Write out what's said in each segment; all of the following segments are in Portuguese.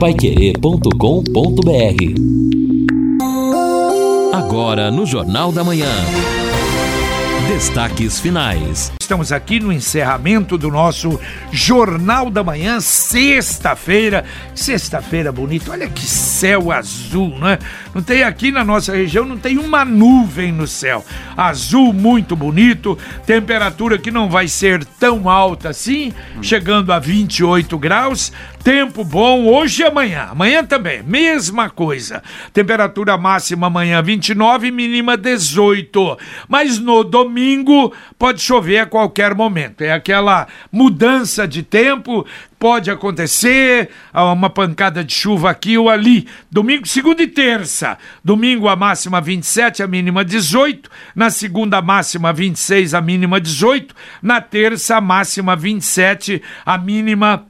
paiquerê.com.br Agora no Jornal da Manhã. Destaques finais. Estamos aqui no encerramento do nosso Jornal da Manhã, sexta-feira. Sexta-feira bonita, olha que céu azul, né? Não tem aqui na nossa região, não tem uma nuvem no céu. Azul muito bonito, temperatura que não vai ser tão alta assim, chegando a 28 graus. Tempo bom hoje e amanhã. Amanhã também, mesma coisa. Temperatura máxima amanhã 29, mínima 18. Mas no domingo pode chover a qualquer momento. É aquela mudança de tempo, pode acontecer, uma pancada de chuva aqui ou ali. Domingo, segunda e terça. Domingo a máxima 27, a mínima 18. Na segunda máxima 26, a mínima 18. Na terça a máxima 27, a mínima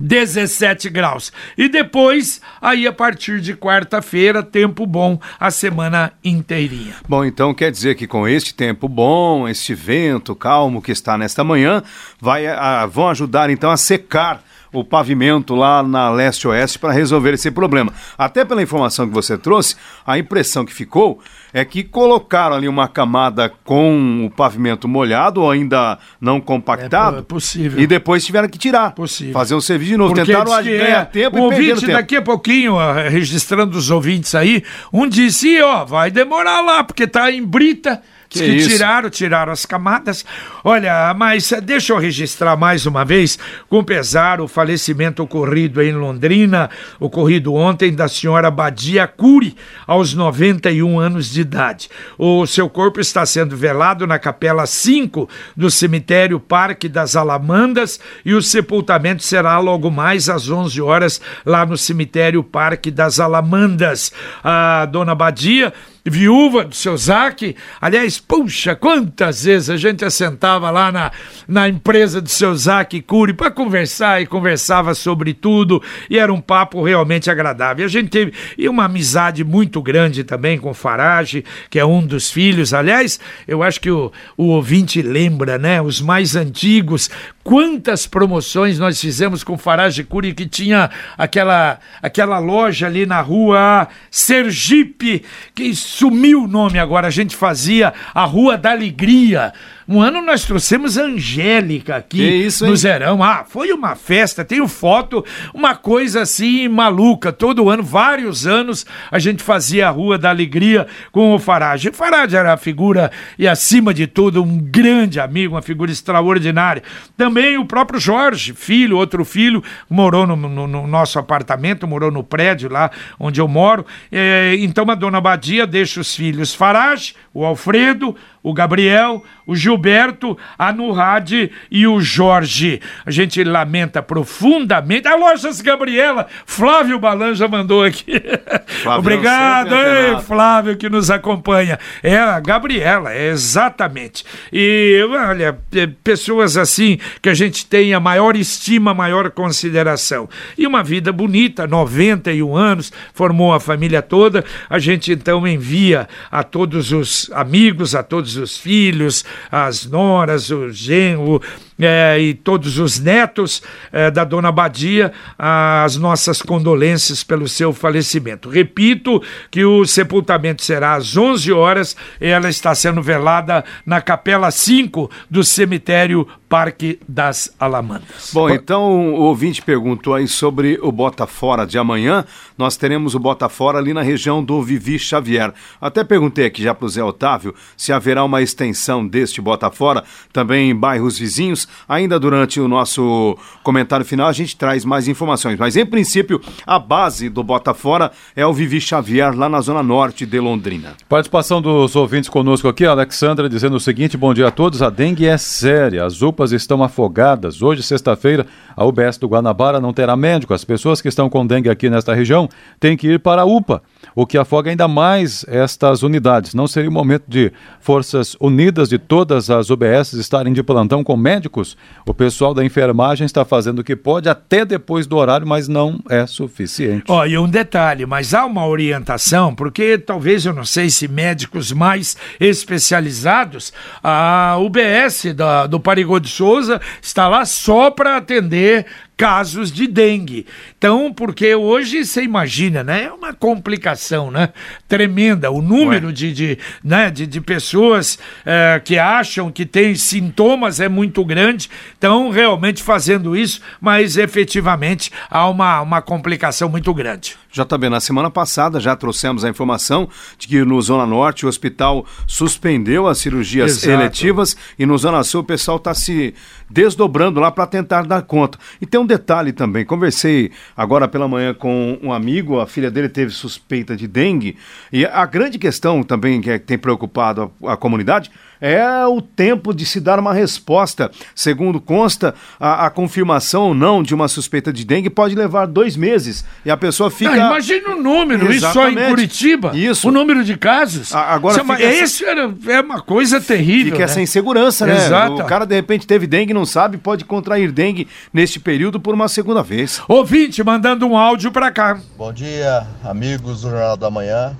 17 graus. E depois, aí a partir de quarta-feira, tempo bom a semana inteirinha. Bom, então quer dizer que com este tempo bom, este vento calmo que está nesta manhã, vai, a, ah, vão ajudar então a secar o pavimento lá na leste-oeste para resolver esse problema. Até pela informação que você trouxe, a impressão que ficou é que colocaram ali uma camada com o pavimento molhado ou ainda não compactado. É possível. E depois tiveram que tirar. Possível. Fazer um serviço de novo. Porque Tentaram ganhar é, tempo um e ouvinte tempo. daqui a pouquinho, registrando os ouvintes aí, um disse, ó, vai demorar lá, porque tá em brita. Que, que tiraram, tiraram as camadas. Olha, mas deixa eu registrar mais uma vez, com pesar, o falecimento ocorrido em Londrina, ocorrido ontem, da senhora Badia Cury, aos 91 anos de idade. O seu corpo está sendo velado na capela 5 do cemitério Parque das Alamandas e o sepultamento será logo mais às 11 horas lá no cemitério Parque das Alamandas. A dona Badia viúva do seu Zac. Aliás, puxa, quantas vezes a gente assentava lá na, na empresa do seu Zac Cury para conversar e conversava sobre tudo e era um papo realmente agradável. E a gente teve e uma amizade muito grande também com o Farage, que é um dos filhos. Aliás, eu acho que o, o ouvinte lembra, né? Os mais antigos, quantas promoções nós fizemos com o Farage Cury que tinha aquela, aquela loja ali na rua Sergipe, que sumiu o nome agora, a gente fazia a Rua da Alegria. Um ano nós trouxemos Angélica aqui isso, no Zerão. Ah, foi uma festa, tenho foto, uma coisa assim maluca. Todo ano, vários anos, a gente fazia a Rua da Alegria com o Farage. O Farage era a figura, e acima de tudo, um grande amigo, uma figura extraordinária. Também o próprio Jorge, filho, outro filho, morou no, no, no nosso apartamento, morou no prédio lá onde eu moro. É, então a dona Badia deixa os filhos Farage, o Alfredo, o Gabriel, o Gilberto, a Nurad e o Jorge. A gente lamenta profundamente. A Lojas Gabriela, Flávio Balan já mandou aqui. Flávio, Obrigado, ei, Flávio, que nos acompanha. É a Gabriela, é exatamente. E olha, é, pessoas assim que a gente tem a maior estima, maior consideração. E uma vida bonita, 91 anos, formou a família toda. A gente então envia a todos os amigos, a todos os filhos, as noras, o genro é, e todos os netos é, da dona Badia, as nossas condolências pelo seu falecimento. Repito que o sepultamento será às 11 horas, ela está sendo velada na capela 5 do cemitério Parque das Alamandas. Bom, então o ouvinte perguntou aí sobre o Bota Fora de amanhã. Nós teremos o Bota Fora ali na região do Vivi Xavier. Até perguntei aqui já para o Zé Otávio se haverá uma extensão deste Bota Fora também em bairros vizinhos. Ainda durante o nosso comentário final a gente traz mais informações. Mas em princípio, a base do Bota Fora é o Vivi Xavier, lá na zona norte de Londrina. Participação dos ouvintes conosco aqui, Alexandra dizendo o seguinte: bom dia a todos. A dengue é séria, as UPAs estão afogadas. Hoje, sexta-feira, a UBS do Guanabara não terá médico. As pessoas que estão com dengue aqui nesta região têm que ir para a UPA, o que afoga ainda mais estas unidades. Não seria o momento de forças unidas de todas as UBS estarem de plantão com médicos? O pessoal da enfermagem está fazendo o que pode até depois do horário, mas não é suficiente. Oh, e um detalhe, mas há uma orientação, porque talvez eu não sei se médicos mais especializados, a UBS da, do Parigô de Souza está lá só para atender casos de dengue. Então, porque hoje você imagina, né? É uma complicação, né? Tremenda. O número de, de, né? de, de pessoas é, que acham que tem sintomas é muito grande. Então, realmente fazendo isso, mas efetivamente há uma, uma complicação muito grande. JB, na semana passada já trouxemos a informação de que no Zona Norte o hospital suspendeu as cirurgias Exato. eletivas e no Zona Sul o pessoal está se desdobrando lá para tentar dar conta. E tem um detalhe também, conversei agora pela manhã com um amigo, a filha dele teve suspeita de dengue e a grande questão também que, é, que tem preocupado a, a comunidade é o tempo de se dar uma resposta. Segundo consta, a, a confirmação ou não de uma suspeita de dengue pode levar dois meses e a pessoa fica. Imagina o número, Exatamente. isso só em Curitiba. Isso. O número de casos. A, agora, isso, é, essa... é uma coisa terrível. Fica né? essa insegurança, né? Exato. O cara de repente teve dengue, não sabe, pode contrair dengue neste período por uma segunda vez. Ouvinte, mandando um áudio para cá. Bom dia, amigos do Jornal da Manhã.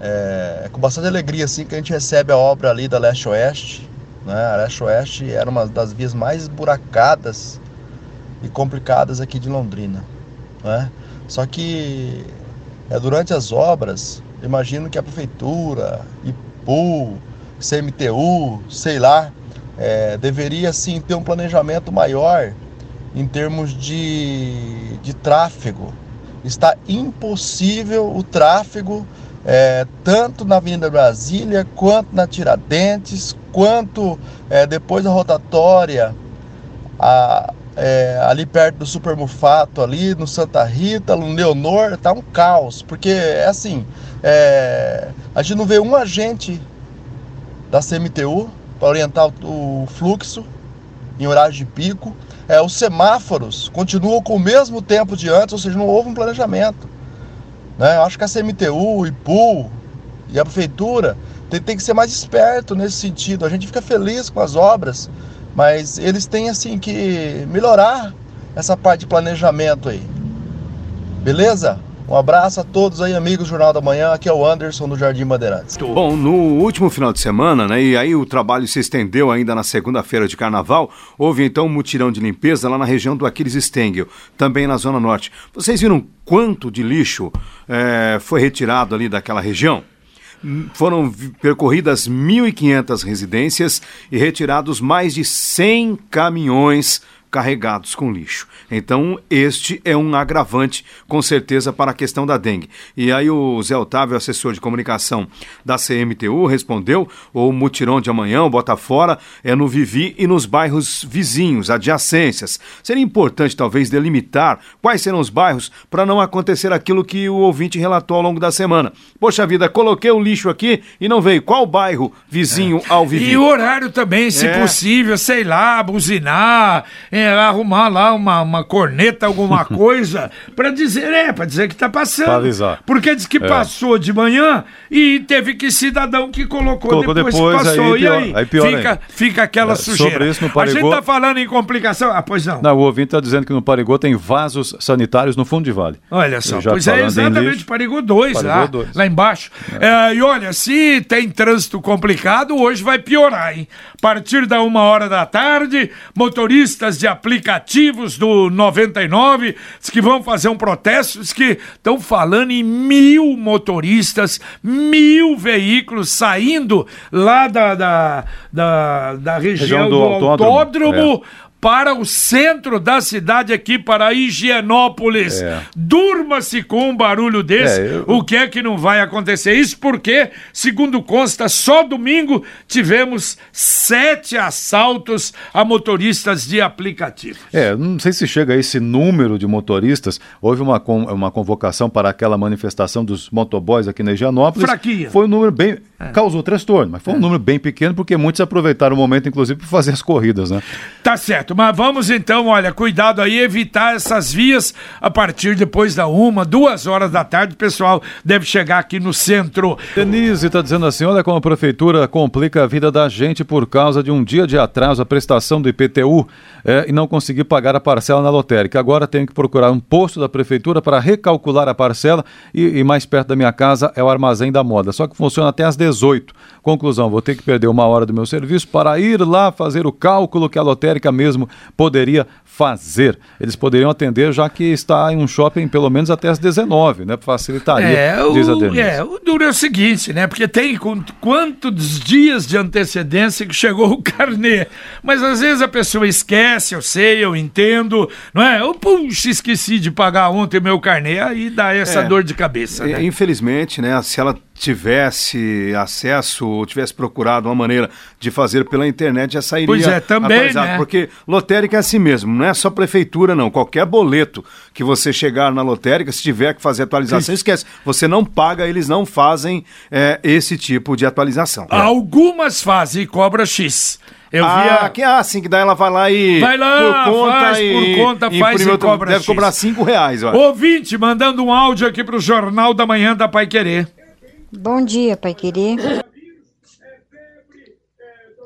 É, é, com bastante alegria assim que a gente recebe a obra ali da Leste Oeste. Né? A Leste Oeste era uma das vias mais buracadas e complicadas aqui de Londrina. Né? Só que é, durante as obras, imagino que a prefeitura, IPU, CMTU, sei lá, é, deveria sim ter um planejamento maior em termos de, de tráfego. Está impossível o tráfego é, tanto na Avenida Brasília, quanto na Tiradentes, quanto é, depois da rotatória, a, é, ali perto do Supermufato, ali no Santa Rita, no Leonor, tá um caos, porque é assim, é, a gente não vê um agente da CMTU para orientar o, o fluxo em horário de pico, é, os semáforos continuam com o mesmo tempo de antes, ou seja, não houve um planejamento. Né? Eu acho que a CMTU, o IPU e a prefeitura tem, tem que ser mais esperto nesse sentido. A gente fica feliz com as obras, mas eles têm assim que melhorar essa parte de planejamento aí. Beleza? Um abraço a todos aí, amigos do Jornal da Manhã. Aqui é o Anderson do Jardim Bandeirantes. Bom, no último final de semana, né, e aí o trabalho se estendeu ainda na segunda-feira de carnaval, houve então um mutirão de limpeza lá na região do Aquiles Stengel, também na Zona Norte. Vocês viram quanto de lixo é, foi retirado ali daquela região? Foram percorridas 1.500 residências e retirados mais de 100 caminhões carregados com lixo. Então, este é um agravante, com certeza, para a questão da dengue. E aí o Zé Otávio, assessor de comunicação da CMTU, respondeu, o mutirão de amanhã, o Bota Fora, é no Vivi e nos bairros vizinhos, adjacências. Seria importante, talvez, delimitar quais serão os bairros para não acontecer aquilo que o ouvinte relatou ao longo da semana. Poxa vida, coloquei o lixo aqui e não veio. Qual bairro vizinho é. ao Vivi? E o horário também, se é. possível, sei lá, buzinar é, arrumar lá uma, uma corneta, alguma coisa, para dizer, é, para dizer que tá passando. Pra avisar. Porque diz que é. passou de manhã e teve que cidadão que colocou, colocou depois, depois, que passou. Aí, e aí, aí fica, fica aquela é, sujeira. Sobre isso, no Parigô... A gente tá falando em complicação. Ah, pois não. Não, o ouvinte tá dizendo que no Parigô tem vasos sanitários no fundo de vale. Olha só, pois é exatamente Parigô 2, lá, 2. lá embaixo. É. É, e olha, se tem trânsito complicado, hoje vai piorar, hein? A partir da uma hora da tarde, motoristas de aplicativos do 99 diz que vão fazer um protesto, diz que estão falando em mil motoristas, mil veículos saindo lá da, da, da, da região, região do, do, autódromo, autódromo. É para o centro da cidade aqui, para Higienópolis. É. Durma-se com um barulho desse. É, eu... O que é que não vai acontecer? Isso porque, segundo consta, só domingo tivemos sete assaltos a motoristas de aplicativo. É, não sei se chega a esse número de motoristas. Houve uma, uma convocação para aquela manifestação dos motoboys aqui na Higienópolis. Fraquinha. Foi um número bem. É. Causou transtorno, mas foi um é. número bem pequeno porque muitos aproveitaram o momento, inclusive, para fazer as corridas, né? Tá certo certo, mas vamos então, olha, cuidado aí, evitar essas vias a partir depois da uma, duas horas da tarde, o pessoal deve chegar aqui no centro. Denise está dizendo assim, olha como a prefeitura complica a vida da gente por causa de um dia de atraso a prestação do IPTU é, e não conseguir pagar a parcela na lotérica. Agora tenho que procurar um posto da prefeitura para recalcular a parcela e, e mais perto da minha casa é o armazém da moda, só que funciona até às 18. Conclusão, vou ter que perder uma hora do meu serviço para ir lá fazer o cálculo que a lotérica mesmo mesmo poderia fazer. Eles poderiam atender, já que está em um shopping pelo menos até as 19, né? Facilitaria, é, diz a Denise. É, o duro é o seguinte, né? Porque tem quantos dias de antecedência que chegou o carnê. Mas às vezes a pessoa esquece, eu sei, eu entendo, não é? Eu, puxa, esqueci de pagar ontem meu carnê, aí dá essa é, dor de cabeça. Né? Infelizmente, né? Se ela tivesse acesso ou tivesse procurado uma maneira de fazer pela internet, já sairia pois é, também, né? Porque lotérica é assim mesmo, não é só prefeitura não, qualquer boleto que você chegar na lotérica, se tiver que fazer atualização, esquece, você não paga, eles não fazem é, esse tipo de atualização. Algumas fazem e cobra X. Eu ah, via... que, ah, sim, que daí ela vai lá e. Vai lá, por conta faz, e, por conta, e faz e cobra Deve X. cobrar cinco reais, ó. Ouvinte, mandando um áudio aqui pro Jornal da Manhã da Pai Querer. Bom dia, Pai Querer.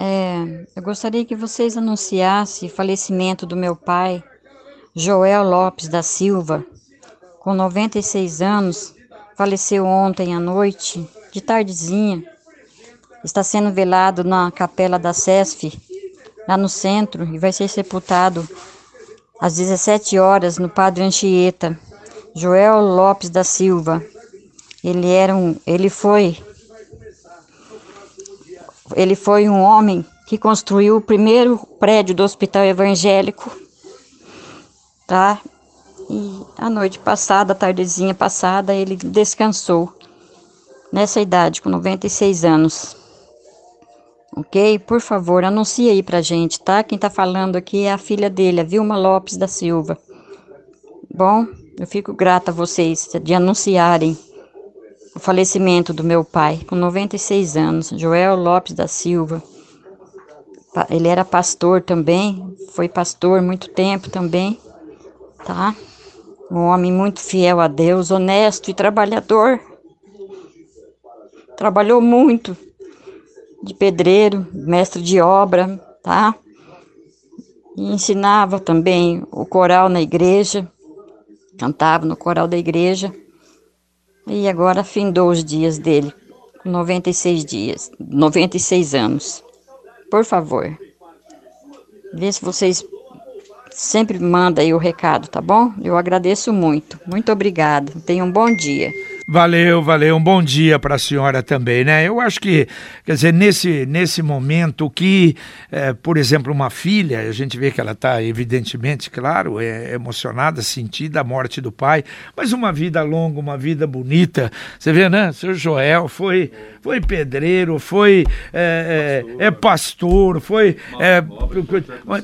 É, eu gostaria que vocês anunciassem o falecimento do meu pai, Joel Lopes da Silva, com 96 anos, faleceu ontem à noite, de tardezinha. Está sendo velado na capela da SESF, lá no centro, e vai ser sepultado às 17 horas no Padre Anchieta. Joel Lopes da Silva, ele era um, ele foi ele foi um homem que construiu o primeiro prédio do Hospital Evangélico, tá? E a noite passada, a tardezinha passada, ele descansou nessa idade, com 96 anos. Ok? Por favor, anuncie aí pra gente, tá? Quem tá falando aqui é a filha dele, a Vilma Lopes da Silva. Bom, eu fico grata a vocês de anunciarem o falecimento do meu pai, com 96 anos, Joel Lopes da Silva. Ele era pastor também, foi pastor muito tempo também, tá? Um homem muito fiel a Deus, honesto e trabalhador. Trabalhou muito de pedreiro, mestre de obra, tá? E ensinava também o coral na igreja, cantava no coral da igreja. E agora findou os dias dele, 96 dias, 96 anos. Por favor, vê se vocês sempre mandam aí o recado, tá bom? Eu agradeço muito. Muito obrigada. Tenha um bom dia. Valeu, valeu. Um bom dia para a senhora também, né? Eu acho que, quer dizer, nesse, nesse momento que, é, por exemplo, uma filha, a gente vê que ela está evidentemente, claro, é emocionada, sentida a morte do pai, mas uma vida longa, uma vida bonita. Você vê, né? Seu Joel foi, foi pedreiro, foi é, é, é pastor, foi. É,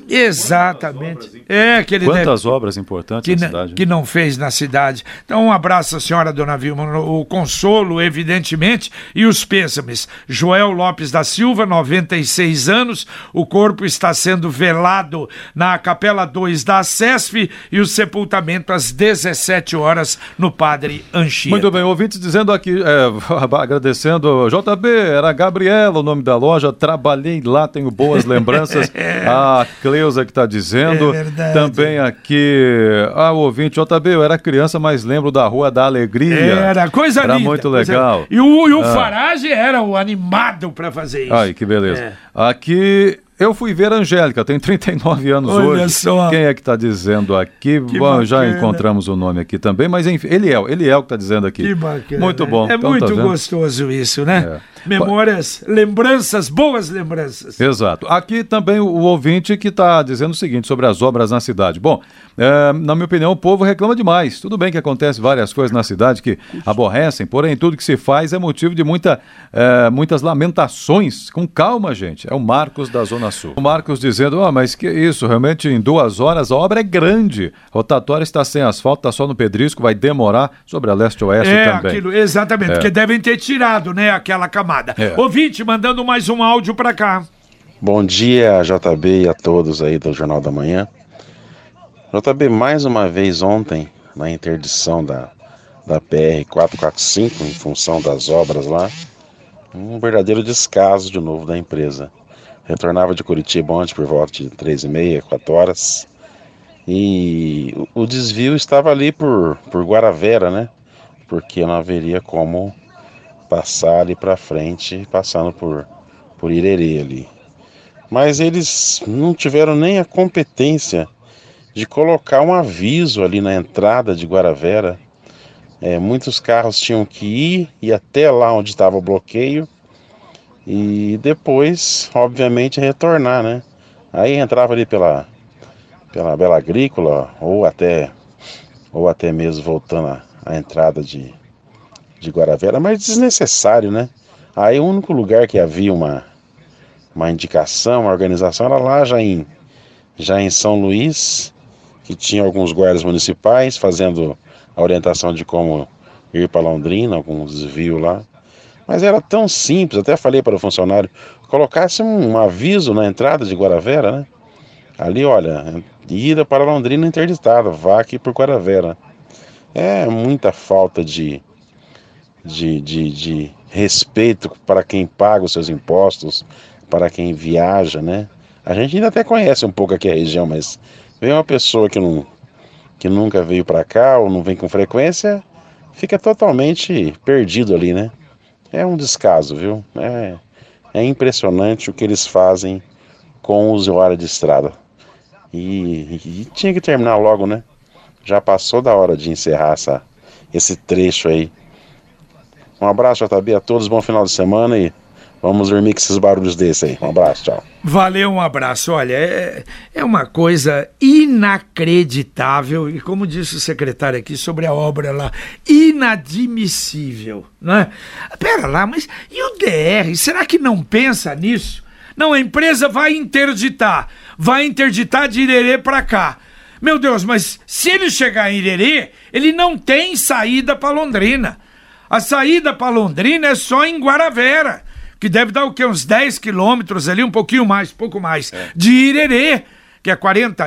exatamente. É, aquele Quantas obras importantes que, na cidade? Que não fez na cidade. Então, um abraço à senhora, dona Vilma o consolo, evidentemente, e os pêsames. Joel Lopes da Silva, 96 anos, o corpo está sendo velado na Capela 2 da SESF e o sepultamento às 17 horas no Padre Anchieta. Muito bem, ouvintes dizendo aqui, é, agradecendo, JB, era Gabriela o nome da loja, trabalhei lá, tenho boas lembranças. a Cleusa que está dizendo. É verdade. Também aqui, a ouvinte, JB, eu era criança, mas lembro da Rua da Alegria. Era era coisa era linda. muito legal. E o, e o ah. Farage era o animado para fazer isso. Ai, que beleza. É. Aqui eu fui ver a Angélica, tem 39 anos Olha hoje. Só. Quem é que está dizendo aqui? Que bom, bacana. já encontramos o nome aqui também, mas enfim, ele é, ele é o que está dizendo aqui. Que bacana. Muito bom. É então, muito tá gostoso isso, né? É. Memórias, lembranças, boas lembranças. Exato. Aqui também o, o ouvinte que está dizendo o seguinte sobre as obras na cidade. Bom, é, na minha opinião, o povo reclama demais. Tudo bem que acontece várias coisas na cidade que aborrecem, porém tudo que se faz é motivo de muita, é, muitas lamentações. Com calma, gente. É o Marcos da Zona Sul. O Marcos dizendo, ah, mas que isso, realmente em duas horas a obra é grande. Rotatória está sem asfalto, está só no pedrisco, vai demorar sobre a leste-oeste é, também. Aquilo, exatamente, é. porque devem ter tirado, né, aquela camada. É. Ouvinte, mandando mais um áudio para cá. Bom dia, JB e a todos aí do Jornal da Manhã. JB, mais uma vez ontem, na interdição da, da PR 445, em função das obras lá, um verdadeiro descaso de novo da empresa. Retornava de Curitiba ontem por volta de 3 e meia, 4 horas. E o, desvio estava ali por, por Guaravera, né? Porque não haveria como passar ali para frente, passando por, por Irerê ali. mas eles não tiveram nem a competência de colocar um aviso ali na entrada de Guaravera. É, muitos carros tinham que ir e até lá onde estava o bloqueio e depois, obviamente, retornar, né? Aí entrava ali pela, pela Bela Agrícola ou até, ou até mesmo voltando à, entrada de, de Guaravera, mas desnecessário, né? Aí o único lugar que havia uma, uma indicação, uma organização, era lá já em, já em São Luís, que tinha alguns guardas municipais fazendo a orientação de como ir para Londrina, algum desvio lá. Mas era tão simples, até falei para o funcionário, colocasse um aviso na entrada de Guaravera, né? Ali, olha, ida para Londrina interditada, vá aqui por Guaravera. É muita falta de, de, de, de respeito para quem paga os seus impostos, para quem viaja, né? A gente ainda até conhece um pouco aqui a região, mas vem uma pessoa que, não, que nunca veio para cá ou não vem com frequência, fica totalmente perdido ali, né? É um descaso, viu? É, é impressionante o que eles fazem com o usuário de estrada. E, e, tinha que terminar logo, né? Já passou da hora de encerrar essa, esse trecho aí. Um abraço, JB, a todos, bom final de semana e vamos dormir com esses barulhos desse aí. Um abraço, tchau. Valeu, um abraço. Olha, é, é uma coisa inacreditável e, como disse o secretário aqui sobre a obra lá, inadmissível, né? Pera lá, mas e o DR? Será que não pensa nisso? Não, a empresa vai interditar, vai interditar de Irerê para cá. Meu Deus, mas se ele chegar em Irerê, ele não tem saída para Londrina. A saída para Londrina é só em Guaravera, que deve dar o quê? Uns 10 quilômetros ali, um pouquinho mais, pouco mais, é. de Irerê que é 40,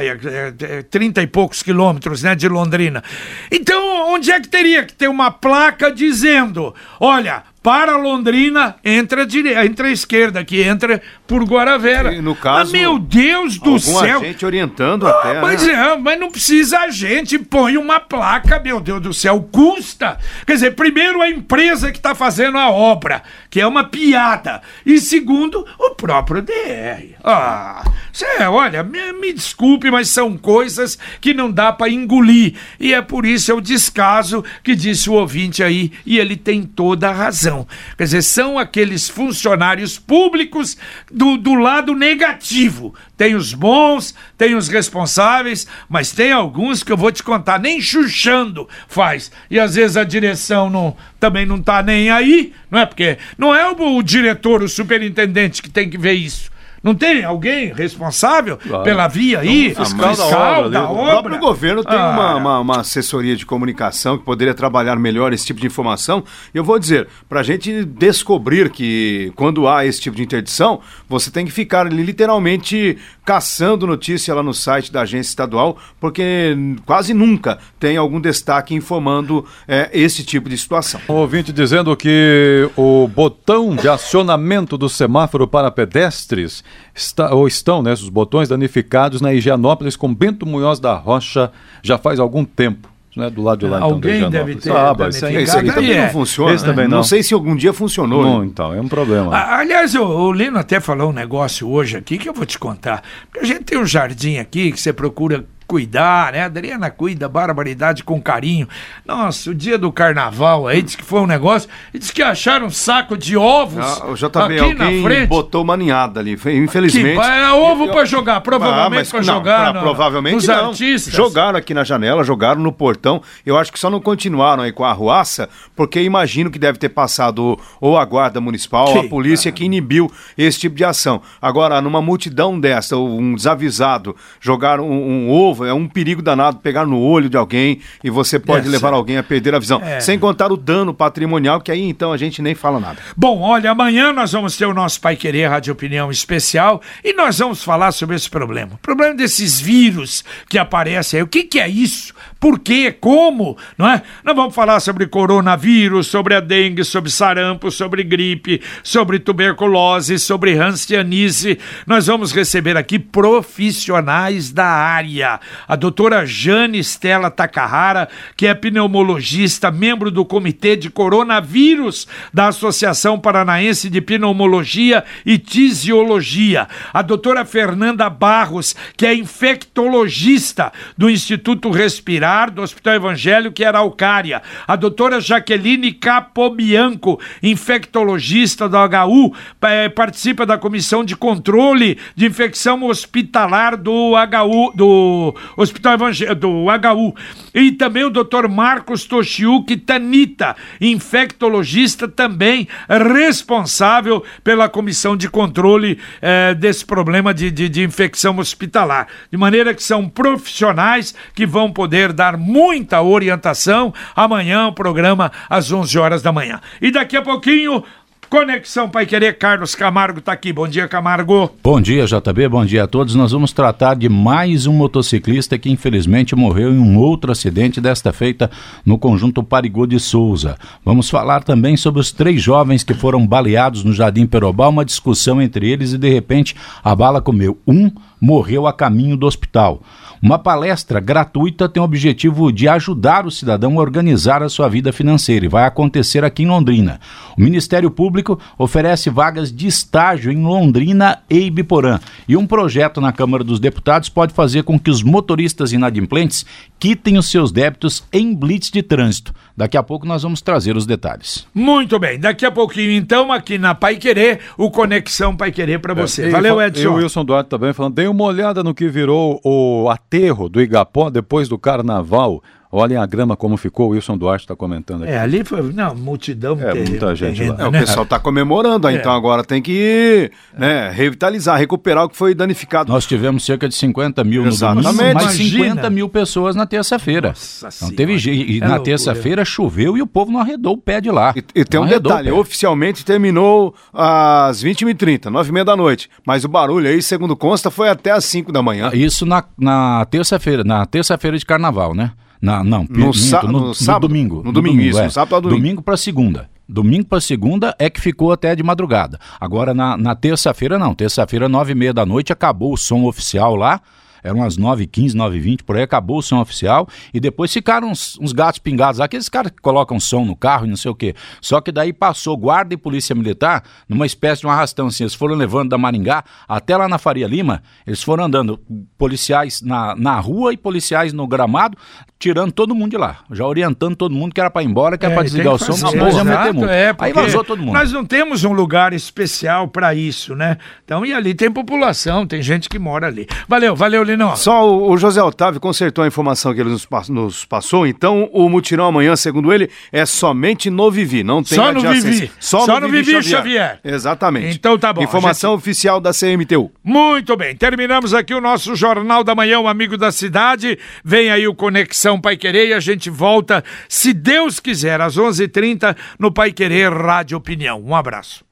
30 é, e poucos quilômetros né, de Londrina. Então, onde é que teria que ter uma placa dizendo: olha, para Londrina, entra a, direita, entra a esquerda, que entra por Guaravera. E no caso, ah, meu Deus do céu! gente orientando ah, até. Mas, né? é, mas não precisa a gente, põe uma placa, meu Deus do céu, custa. Quer dizer, primeiro a empresa que está fazendo a obra, que é uma piada. E segundo, o próprio DR. Ah, cê, olha, me, me desculpe, mas são coisas que não dá para engolir. E é por isso é o descaso que disse o ouvinte aí, e ele tem toda a razão. Quer dizer, são aqueles funcionários públicos do, do lado negativo. Tem os bons, tem os responsáveis, mas tem alguns que eu vou te contar, nem chuchando faz. E às vezes a direção não, também não tá nem aí, não é? Porque não é o, o diretor, o superintendente que tem que ver isso. Não tem alguém responsável claro. pela via aí? Então, fiscal, fiscal da, obra, da obra. O próprio governo tem ah. uma, uma, uma, assessoria de comunicação que poderia trabalhar melhor esse tipo de informação. E eu vou dizer, para a gente descobrir que quando há esse tipo de interdição, você tem que ficar ali literalmente caçando notícia lá no site da agência estadual, porque quase nunca tem algum destaque informando é, esse tipo de situação. Um ouvinte dizendo que o botão de acionamento do semáforo para pedestres está, ou estão, né, os botões danificados na Higienópolis com Bento Munhoz da Rocha já faz algum tempo. Né, do lado de lá, então, Alguém deve ter. Ah, mas esse aqui também é. não funciona. Esse também não. não sei se algum dia funcionou. Não, então, é um problema. aliás, o, o Lino até falou um negócio hoje aqui que eu vou te contar. Porque a gente tem um jardim aqui que você procura cuidar, né? A Adriana cuida, barbaridade com carinho. Nossa, o dia do carnaval aí, disse que foi um negócio, e disse que acharam um saco de ovos ah, o JB, aqui na frente. botou uma ninhada ali, infelizmente. Que, era ovo para jogar, provavelmente ah, para jogar. Não, provavelmente nos não. artistas. Jogaram aqui na janela, jogaram no portão. Eu acho que só não continuaram aí com a arruaça, porque imagino que deve ter passado ou a guarda municipal, que, ou a polícia que inibiu esse tipo de ação. Agora, numa multidão dessa, um desavisado, jogaram um, um ovo é um perigo danado pegar no olho de alguém e você pode é, levar alguém a perder a visão. É. Sem contar o dano patrimonial, que aí então a gente nem fala nada. Bom, olha, amanhã nós vamos ter o nosso Pai Querer Rádio Opinião especial e nós vamos falar sobre esse problema. O problema desses vírus que aparecem aí. O que, que é isso? Por quê? Como? Não é? Nós vamos falar sobre coronavírus, sobre a dengue, sobre sarampo, sobre gripe, sobre tuberculose, sobre hanseníase. Nós vamos receber aqui profissionais da área a doutora Jane Stella Takahara, que é pneumologista, membro do Comitê de Coronavírus da Associação Paranaense de Pneumologia e Tisiologia, a doutora Fernanda Barros, que é infectologista do Instituto Respirar, do Hospital Evangélico, Araucária, a doutora Jaqueline Capobianco, infectologista do HU, eh, participa da Comissão de Controle de Infecção Hospitalar do HU, do Hospital Evangélico, do HU. E também o Dr. Marcos Toshiuki Tanita, infectologista também responsável pela Comissão de Controle eh, desse problema de, de, de infecção hospitalar. De maneira que são profissionais que vão poder dar muita orientação. Amanhã o programa às 11 horas da manhã. E daqui a pouquinho Conexão Pai Querer, Carlos Camargo está aqui. Bom dia, Camargo. Bom dia, JB. Bom dia a todos. Nós vamos tratar de mais um motociclista que infelizmente morreu em um outro acidente desta feita no conjunto Parigô de Souza. Vamos falar também sobre os três jovens que foram baleados no Jardim Perobá, uma discussão entre eles e de repente a bala comeu. Um morreu a caminho do hospital. Uma palestra gratuita tem o objetivo de ajudar o cidadão a organizar a sua vida financeira e vai acontecer aqui em Londrina. O Ministério Público oferece vagas de estágio em Londrina e Ibiporã. E um projeto na Câmara dos Deputados pode fazer com que os motoristas inadimplentes quitem os seus débitos em blitz de trânsito. Daqui a pouco nós vamos trazer os detalhes. Muito bem, daqui a pouquinho então aqui na Pai Querer, o Conexão Pai Querer para você. É, Valeu, Edson. Eu, Wilson Duarte também falando, dei uma olhada no que virou o aterro do Igapó depois do carnaval. Olhem a grama como ficou, o Wilson Duarte está comentando aqui. É, ali foi, não, multidão. É, muita gente terreno, lá. É, o pessoal está comemorando, é. então agora tem que né, revitalizar, recuperar o que foi danificado. Nós tivemos cerca de 50 mil Exatamente. no domingo, mais 50 mil pessoas na terça-feira. Então teve E é na terça-feira choveu e o povo não arredou o pé de lá. E, e tem um detalhe, oficialmente terminou às 20h30, 9h30 da noite, mas o barulho aí, segundo consta, foi até às 5 da manhã. Isso na, na terça-feira, na terça-feira de carnaval, né? Na, não, no, minto, no, no, sábado, no domingo. No, domingo, domingo, isso, é. no sábado domingo. Domingo para segunda. Domingo para segunda é que ficou até de madrugada. Agora na, na terça-feira não. Terça-feira, nove e meia da noite, acabou o som oficial lá eram as 9h15, 9h20, por aí, acabou o som oficial, e depois ficaram uns, uns gatos pingados lá, aqueles caras que colocam som no carro e não sei o quê. Só que daí passou guarda e polícia militar numa espécie de um arrastão assim, eles foram levando da Maringá até lá na Faria Lima, eles foram andando, policiais na, na rua e policiais no gramado, tirando todo mundo de lá, já orientando todo mundo que era para ir embora, que é, era para desligar o som, senão ia meter muito. É, aí vazou todo mundo. Nós não temos um lugar especial para isso, né? Então, e ali tem população, tem gente que mora ali. Valeu, valeu, Só o, o, José Otávio consertou a informação que ele nos, nos, passou, então o mutirão amanhã, segundo ele, é somente no Vivi, não tem Só no Vivi. Só, Só no, no Vivi, Vivi Xavier. Xavier. Exatamente. Então tá bom. Informação gente... oficial da CMTU. Muito bem, terminamos aqui o nosso Jornal da Manhã, o Amigo da Cidade. Vem aí o Conexão Pai Querer e a gente volta, se Deus quiser, às 11:30 h 30 no Pai Querer Rádio Opinião. Um abraço.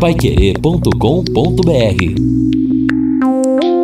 Paiquerê.com.br Música